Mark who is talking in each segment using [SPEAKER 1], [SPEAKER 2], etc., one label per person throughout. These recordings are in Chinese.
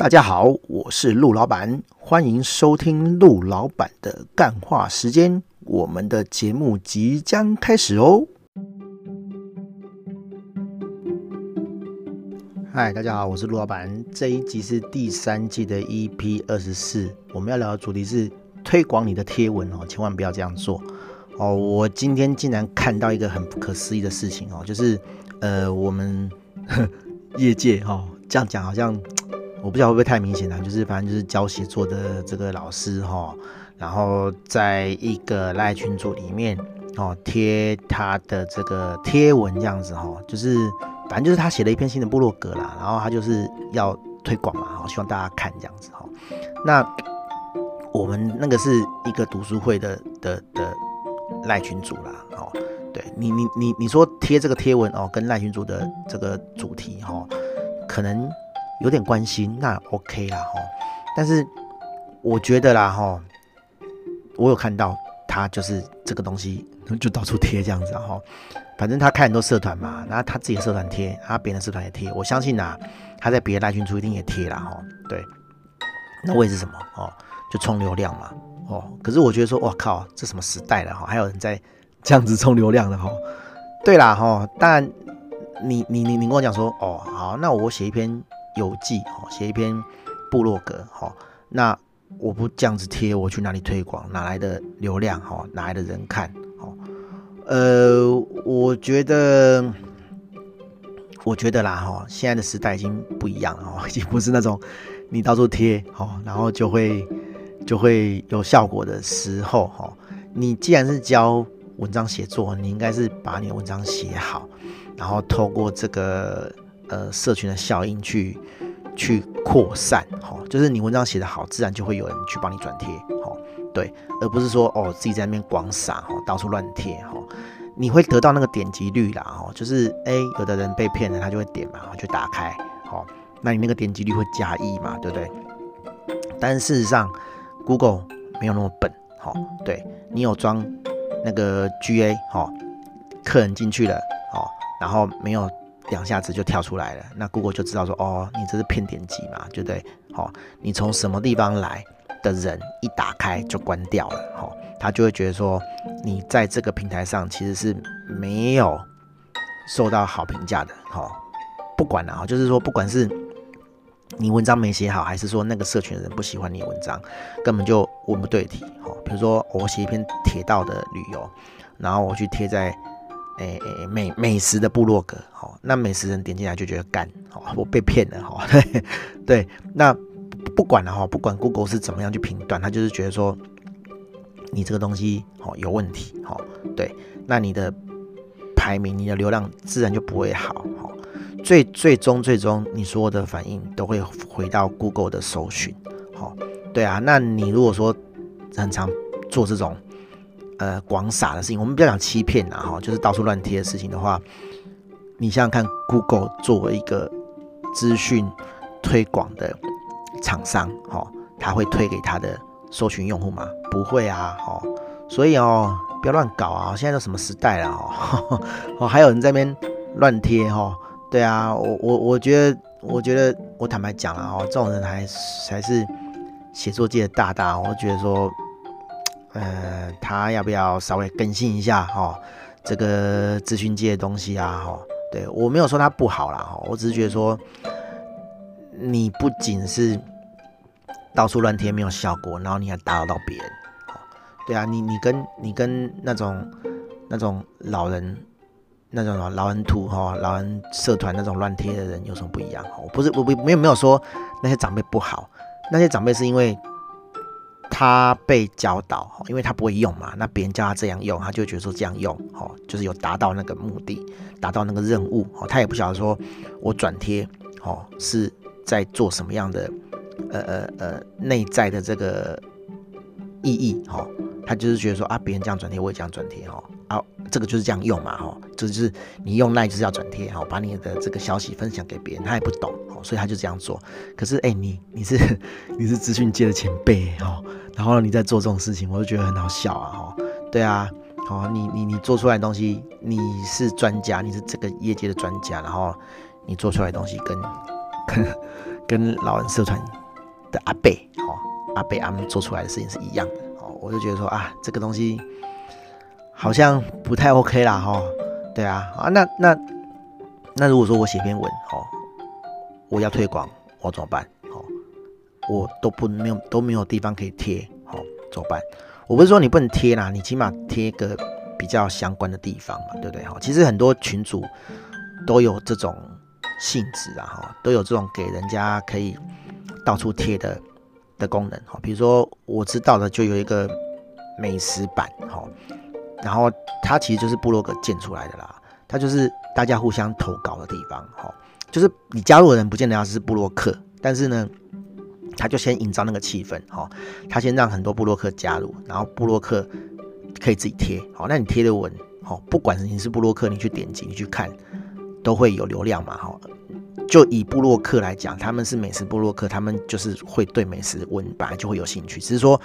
[SPEAKER 1] 大家好，我是陆老板，欢迎收听陆老板的干话时间。我们的节目即将开始哦。嗨，大家好，我是陆老板。这一集是第三季的 EP 二十四，我们要聊的主题是推广你的贴文哦，千万不要这样做哦。我今天竟然看到一个很不可思议的事情哦，就是呃，我们 业界哈、哦，这样讲好像。我不知道会不会太明显了，就是反正就是教写作的这个老师哈，然后在一个赖群组里面哦贴他的这个贴文这样子哈，就是反正就是他写了一篇新的部落格啦，然后他就是要推广嘛，哈，希望大家看这样子哈。那我们那个是一个读书会的的的赖群组啦，哦，对你你你你说贴这个贴文哦，跟赖群组的这个主题哈，可能。有点关心，那 OK 啦哈。但是我觉得啦哈，我有看到他就是这个东西就到处贴这样子哈。反正他开很多社团嘛，然后他自己的社团贴，他别人的社团也贴。我相信呐，他在别的赖群组一定也贴啦哈。对，那为是什么哦？就冲流量嘛哦。可是我觉得说，哇靠，这什么时代了哈？还有人在这样子冲流量的哈？对啦哈，当然你你你你跟我讲说哦好，那我写一篇。游记哦，写一篇部落格哈，那我不这样子贴，我去哪里推广？哪来的流量哈？哪来的人看？哦，呃，我觉得，我觉得啦哈，现在的时代已经不一样了哦，已经不是那种你到处贴哈，然后就会就会有效果的时候哈。你既然是教文章写作，你应该是把你的文章写好，然后透过这个。呃，社群的效应去去扩散，哈，就是你文章写得好，自然就会有人去帮你转贴，哈，对，而不是说哦自己在那边广撒，哈，到处乱贴，哈，你会得到那个点击率啦，哈，就是哎，有的人被骗了，他就会点嘛，就打开，好，那你那个点击率会加一嘛，对不对？但事实上，Google 没有那么笨，哈，对，你有装那个 GA，哈，客人进去了，哦，然后没有。两下子就跳出来了，那 Google 就知道说，哦，你这是骗点击嘛，对不对？好、你从什么地方来的人一打开就关掉了，好、他就会觉得说，你在这个平台上其实是没有受到好评价的，好、不管了啊，就是说，不管是你文章没写好，还是说那个社群的人不喜欢你文章，根本就文不对题，好、比如说我写一篇铁道的旅游，然后我去贴在。诶、诶，美美食的部落格，好，那美食人点进来就觉得干，好，我被骗了，哈，对，那不管了哈，不管 Google 是怎么样去评断，他就是觉得说你这个东西好有问题，好，对，那你的排名、你的流量自然就不会好，好，最最终最终你所有的反应都会回到 Google 的搜寻，好，对啊，那你如果说很常做这种。呃，广撒的事情，我们不要讲欺骗呐，哈，就是到处乱贴的事情的话，你想想看，Google 作为一个资讯推广的厂商，哈，他会推给他的搜寻用户吗？不会啊，哈，所以哦，不要乱搞啊，现在都什么时代了，哈，哦，还有人在那边乱贴，哈，对啊，我我我觉得，我觉得，我坦白讲了，哦，这种人还才是写作界的大大，我觉得说。呃，他要不要稍微更新一下哈、哦？这个资讯界的东西啊，哈，对，我没有说他不好啦，哈，我只是觉得说，你不仅是到处乱贴没有效果，然后你还打扰到别人，对啊，你你跟你跟那种那种老人那种老人图哈，老人社团那种乱贴的人有什么不一样？我不是我不没有没有说那些长辈不好，那些长辈是因为。他被教导，因为他不会用嘛，那别人教他这样用，他就觉得说这样用，哦，就是有达到那个目的，达到那个任务，哦，他也不晓得说我转贴，哦，是在做什么样的，呃呃呃，内在的这个意义，哦，他就是觉得说啊，别人这样转贴，我也这样转贴，哦，啊，这个就是这样用嘛，哦，这就是你用赖就是要转贴，哦，把你的这个消息分享给别人，他也不懂，所以他就这样做。可是，哎，你你是你是资讯界的前辈，哦。然后你在做这种事情，我就觉得很好笑啊！哈，对啊，好，你你你做出来的东西，你是专家，你是这个业界的专家，然后你做出来的东西跟跟跟老人社团的阿贝哦，阿贝他们做出来的事情是一样的哦，我就觉得说啊，这个东西好像不太 OK 啦哈，对啊啊，那那那如果说我写篇文哦，我要推广，我怎么办？哦，我都不没有都没有地方可以贴，好怎么办？我不是说你不能贴啦，你起码贴个比较相关的地方嘛，对不对？哈，其实很多群主都有这种。性质啊，哈，都有这种给人家可以到处贴的的功能，哈，比如说我知道的就有一个美食版，哈，然后它其实就是部落格建出来的啦，它就是大家互相投稿的地方，哈，就是你加入的人不见得要是部落客，但是呢，他就先营造那个气氛，哈，他先让很多部落客加入，然后部落客可以自己贴，好，那你贴的文，好，不管你是部落客，你去点击，你去看。都会有流量嘛，哈，就以部落客来讲，他们是美食部落客，他们就是会对美食文本来就会有兴趣，只是说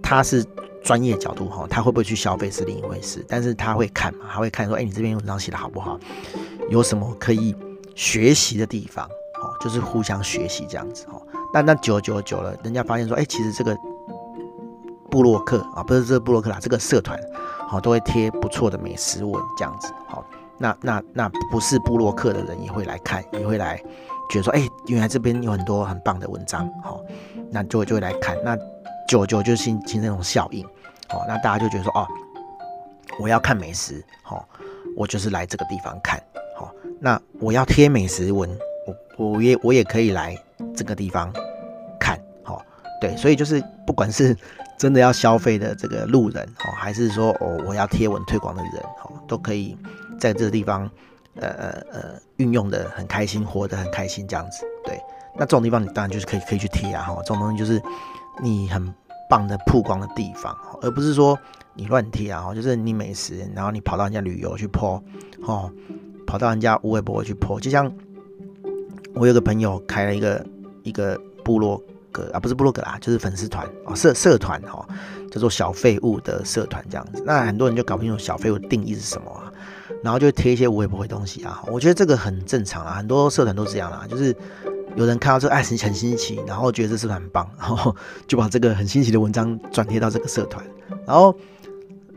[SPEAKER 1] 他是专业角度哈，他会不会去消费是另一回事，但是他会看嘛，他会看说，哎，你这篇文章写的好不好，有什么可以学习的地方，哦，就是互相学习这样子，哦，那那久久久了，人家发现说，哎，其实这个部落客啊，不是这个部落客啦，这个社团，好，都会贴不错的美食文这样子，好。那那那不是部落客的人也会来看，也会来觉得说，哎、原来这边有很多很棒的文章，好，那就会就会来看，那久久就形形成那种效应，好，那大家就觉得说，哦，我要看美食，好，我就是来这个地方看，那我要贴美食文，我我也我也可以来这个地方看，好，对，所以就是不管是 真的要消费的这个路人，哦，还是说哦我要贴文推广的人，哦，都可以。在这个地方，呃呃呃，运用的很开心，活得很开心，这样子，对。那这种地方，你当然就是可以可以去贴啊，哈，这种东西就是你很棒的曝光的地方，而不是说你乱贴啊，就是你美食，然后你跑到人家旅游去 po，哦，跑到人家无微博去破就像我有个朋友开了一个一个部落格啊，不是部落格啦，就是粉丝团哦，社社团哈，叫做小废物的社团这样子。那很多人就搞不清楚小废物的定义是什么啊。然后就贴一些无微不会东西啊，我觉得这个很正常啊，很多社团都这样啦，就是有人看到这个爱很很新奇，然后觉得这社团很棒，然后就把这个很新奇的文章转贴到这个社团，然后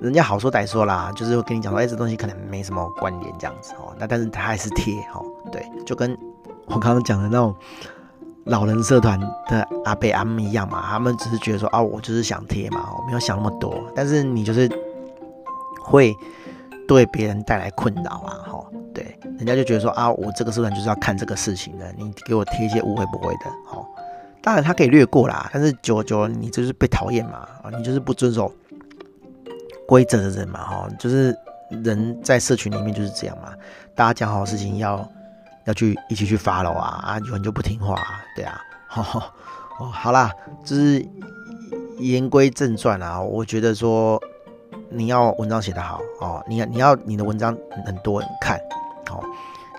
[SPEAKER 1] 人家好说歹说啦，就是会跟你讲说，哎，这东西可能没什么关联这样子哦，那但是他还是贴哦，对，就跟我刚刚讲的那种老人社团的阿伯阿姆一样嘛，他们只是觉得说啊，我就是想贴嘛，我没有想那么多，但是你就是会。对别人带来困扰啊，哈，对，人家就觉得说啊，我这个社团就是要看这个事情的，你给我贴一些误会不会的，哈，当然他可以略过啦，但是久久你就是被讨厌嘛，啊，你就是不遵守规则的人嘛，哈，就是人在社群里面就是这样嘛，大家讲好事情要要去一起去 follow 啊，啊，有人就不听话，对啊，哦，哦，好啦，就是言归正传啊，我觉得说。你要文章写得好哦，你要你要你的文章很多人看，哦，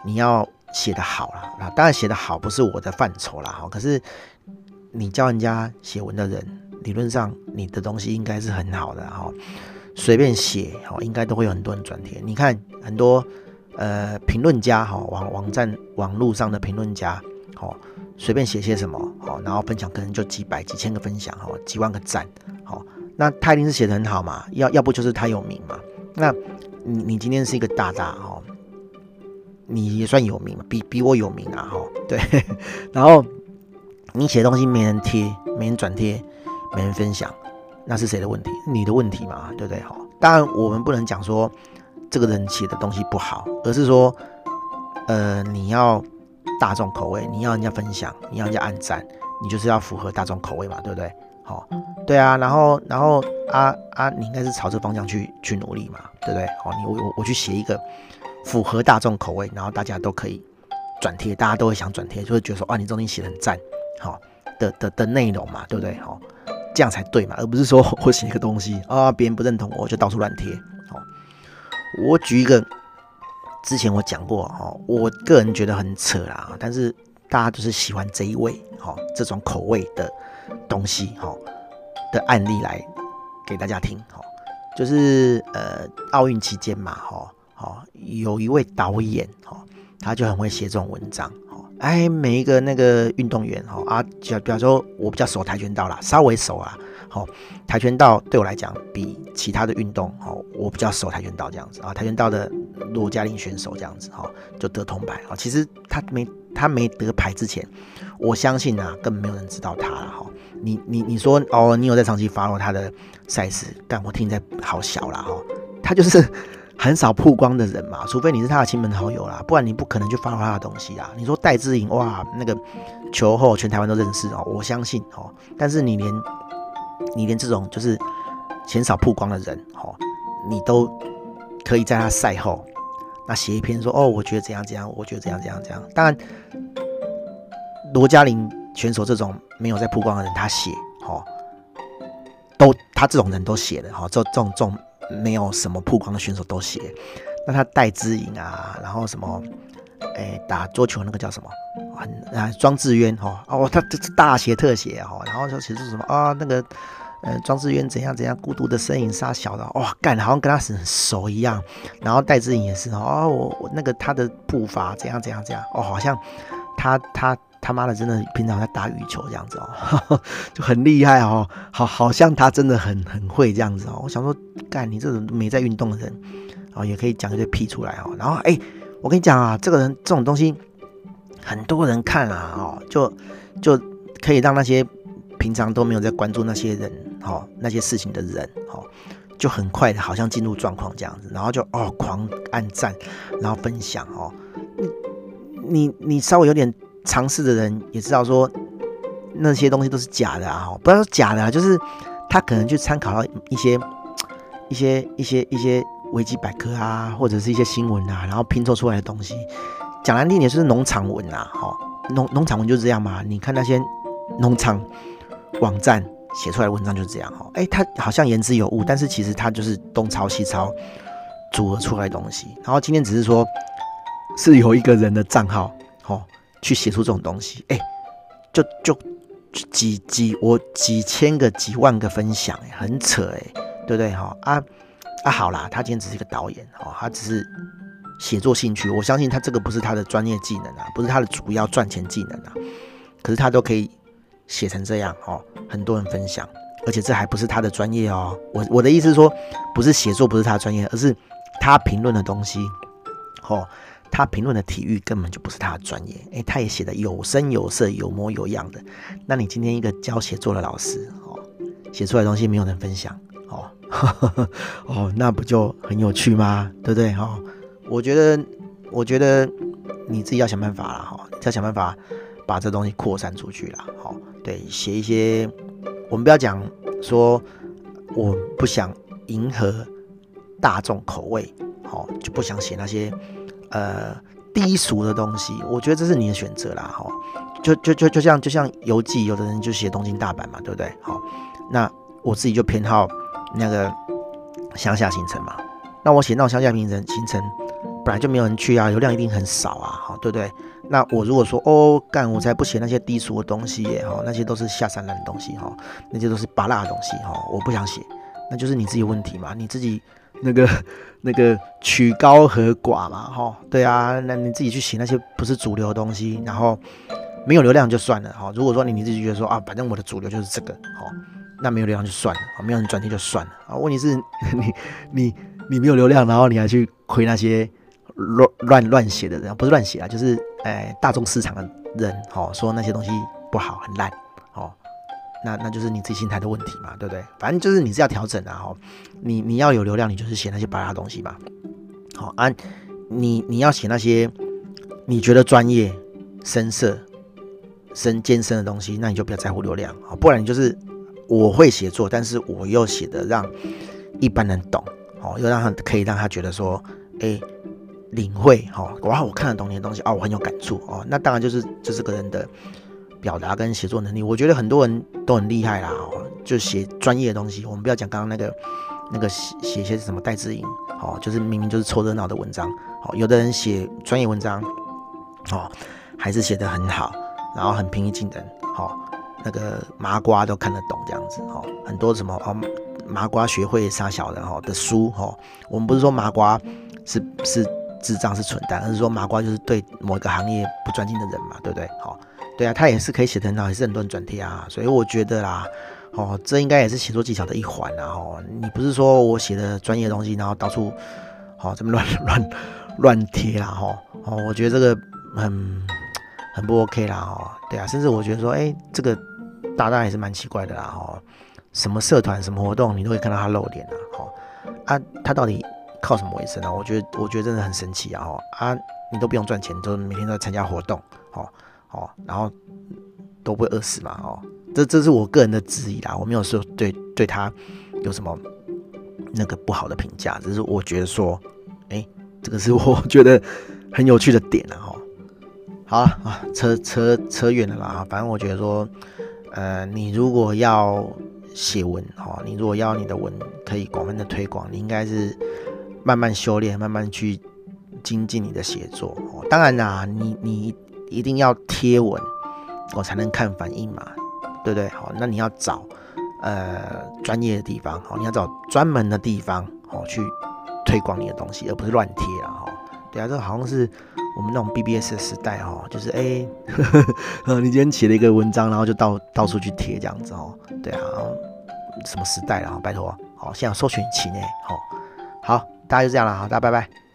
[SPEAKER 1] 你要写得好啦，那当然写得好不是我的范畴啦，哈，可是你教人家写文的人，理论上你的东西应该是很好的哈，随便写哦，应该都会有很多人转贴。你看很多呃评论家哈，网网站网络上的评论家，哦，随便写些什么，哦，然后分享可能就几百几千个分享，哈，几万个赞，好。那他一定是写的很好嘛，要要不就是他有名嘛。那你你今天是一个大大哈，你也算有名嘛，比比我有名啊哈。对，然后你写的东西没人贴，没人转贴，没人分享，那是谁的问题？你的问题嘛，对不对？哈，当然我们不能讲说这个人写的东西不好，而是说，呃，你要大众口味，你要人家分享，你要人家按赞，你就是要符合大众口味嘛，对不对？好。对啊，然后然后啊啊，你应该是朝这方向去去努力嘛，对不对？好，你我我我去写一个符合大众口味，然后大家都可以转贴，大家都会想转贴，就会觉得说啊，你这东西写的很赞，好，的的的内容嘛，对不对？好，这样才对嘛，而不是说 我写一个东西啊，别人不认同我就到处乱贴。好，我举一个之前我讲过哈，我个人觉得很扯啦，但是大家就是喜欢这一位哈，这种口味的东西哈。的案例来给大家听，哈，就是呃奥运期间嘛，哈，好，有一位导演，哈，他就很会写这种文章，哈，哎，每一个那个运动员哈啊，就比方说我比较熟跆拳道啦，稍微熟啊，好，跆拳道对我来讲比其他的运动好，我比较熟跆拳道这样子啊，跆拳道的罗嘉玲选手这样子哈，就得铜牌啊。其实他没他没得牌之前，我相信啊，根本没有人知道他了哈。你你你说哦，你有在长期 follow 他的赛事，但我听在好小了哈，他就是。很少曝光的人嘛，除非你是他的亲朋好友啦，不然你不可能去发他的东西啦。你说戴资颖哇，那个球后全台湾都认识哦，我相信哦。但是你连你连这种就是鲜少曝光的人哦，你都可以在他赛后那写一篇说哦，我觉得怎样怎样，我觉得怎样怎样怎样。当然，罗嘉玲选手这种没有在曝光的人，他写哦，都他这种人都写的哈，这这种这种。没有什么曝光的选手都写，那他戴之颖啊，然后什么，哎，打桌球那个叫什么，啊庄智渊哈哦，他这是大写特写哈，然后就写出什么啊那个呃庄智渊怎样怎样孤独的身影杀小的哇干，好像跟他很熟一样，然后戴资颖也是哦，我我那个他的步伐怎样怎样怎样哦，好像他他。他妈的，真的平常在打羽球这样子哦，就很厉害哦，好，好像他真的很很会这样子哦。我想说，干你这种没在运动的人哦，也可以讲一堆屁出来哦。然后哎，我跟你讲啊，这个人这种东西，很多人看啊哦，就就可以让那些平常都没有在关注那些人哦那些事情的人哦，就很快的好像进入状况这样子，然后就哦狂按赞，然后分享哦，你你你稍微有点。尝试的人也知道说那些东西都是假的啊，不要说假的啊，就是他可能去参考到一些 一些一些一些维基百科啊，或者是一些新闻啊，然后拼凑出来的东西。讲难听点就是农场文啊，哈，农农场文就是这样嘛。你看那些农场网站写出来的文章就是这样哈，哎，他好像言之有物，但是其实他就是东抄西抄组合出来的东西。然后今天只是说是有一个人的账号，哈。去写出这种东西，哎、就就几几我几千个几万个分享，哎，很扯，哎，对不对哈？啊啊，好啦，他今天只是一个导演，哦，他只是写作兴趣，我相信他这个不是他的专业技能啊，不是他的主要赚钱技能啊，可是他都可以写成这样，哦，很多人分享，而且这还不是他的专业哦，我我的意思是说，不是写作不是他专业，而是他评论的东西，哦。他评论的体育根本就不是他的专业，诶，他也写的有声有色、有模有样的。那你今天一个教写作的老师哦，写出来的东西没有人分享哦，哦，那不就很有趣吗？对不对？哦，我觉得，我觉得你自己要想办法了哈，要想办法把这东西扩散出去了。好，对，写一些，我们不要讲说我不想迎合大众口味，好，就不想写那些。呃，低俗的东西，我觉得这是你的选择啦，哈，就就就就像就像游记，有的人就写东京大阪嘛，对不对？好，那我自己就偏好那个乡下行程嘛，那我写那种乡下行程行程，本来就没有人去啊，流量一定很少啊，好，对不对？那我如果说哦，干，我才不写那些低俗的东西耶，哈，那些都是下三滥的东西，哈，那些都是芭乐的东西，哈，我不想写，那就是你自己问题嘛，你自己。那个 那个曲高和寡嘛，哈，对啊，那你自己去写那些不是主流的东西，然后没有流量就算了，哈。如果说你你自己觉得说啊，反正我的主流就是这个，哈，那没有流量就算了，没有人转贴就算了啊。问题是你你你没有流量，然后你还去亏那些乱乱乱写的人，不是乱写啊，就是哎大众市场的人，哈，说那些东西不好很烂，那那就是你自己心态的问题嘛，对不对？反正就是你是要调整的哈。你你要有流量，你就是写那些巴拉东西嘛。好啊，你你要写那些你觉得专业、深色、深艰深的东西，那你就不要在乎流量啊。不然你就是我会写作，但是我又写的让一般人懂，哦，又让他可以让他觉得说，哎，领会哈，哇，我看得懂你的东西啊，我很有感触哦。那当然就是就是个人的。表达跟写作能力，我觉得很多人都很厉害啦。就写专业的东西，我们不要讲刚刚那个那个写写些什么戴资颖，哦，就是明明就是凑热闹的文章，哦，有的人写专业文章，哦，还是写得很好，然后很平易近人，哦，那个麻瓜都看得懂这样子，哦，很多什么哦，麻瓜学会杀小人哦的书，哦，我们不是说麻瓜是是智障是蠢蛋，而是说麻瓜就是对某一个行业不专精的人嘛，对不对？好，对啊，他也是可以写得很好，也是很多人转贴啊，所以我觉得啦，哦，这应该也是写作技巧的一环啊。哦，你不是说我写的专业的东西，然后到处好这么乱 乱乱贴啦，哈，哦，我觉得这个很很不 OK 啦，哦，对啊，甚至我觉得说，哎，这个大大也是蛮奇怪的啦，哦，什么社团、什么活动，你都会看到他露脸啊，哦，啊，他到底？靠什么为生啊？我觉得，我觉得真的很神奇啊！哦啊，你都不用赚钱，就每天都在参加活动，哦哦，然后都不会饿死嘛？哦，这这是我个人的质疑啦，我没有说对对他有什么那个不好的评价，只是我觉得说，哎，这个是 我觉得很有趣的点啊！哈，好了啊，扯扯扯远了啦，反正我觉得说，呃，你如果要写文，哈，你如果要你的文可以广泛的推广，你应该是。慢慢修炼，慢慢去精进你的写作。哦，当然啦，你你一定要贴文，我才能看反应嘛，对不对？好，那你要找呃专业的地方，好，你要找专门的地方，好去推广你的东西，而不是乱贴啊。哈，对啊，这好像是我们那种 BBS 的时代，哈，就是哎，你今天写了一个文章，然后就到到处去贴这样子，哦，对啊，什么时代了？拜托，好，现在搜寻期内，好，好。大家就这样了，好，大家拜拜。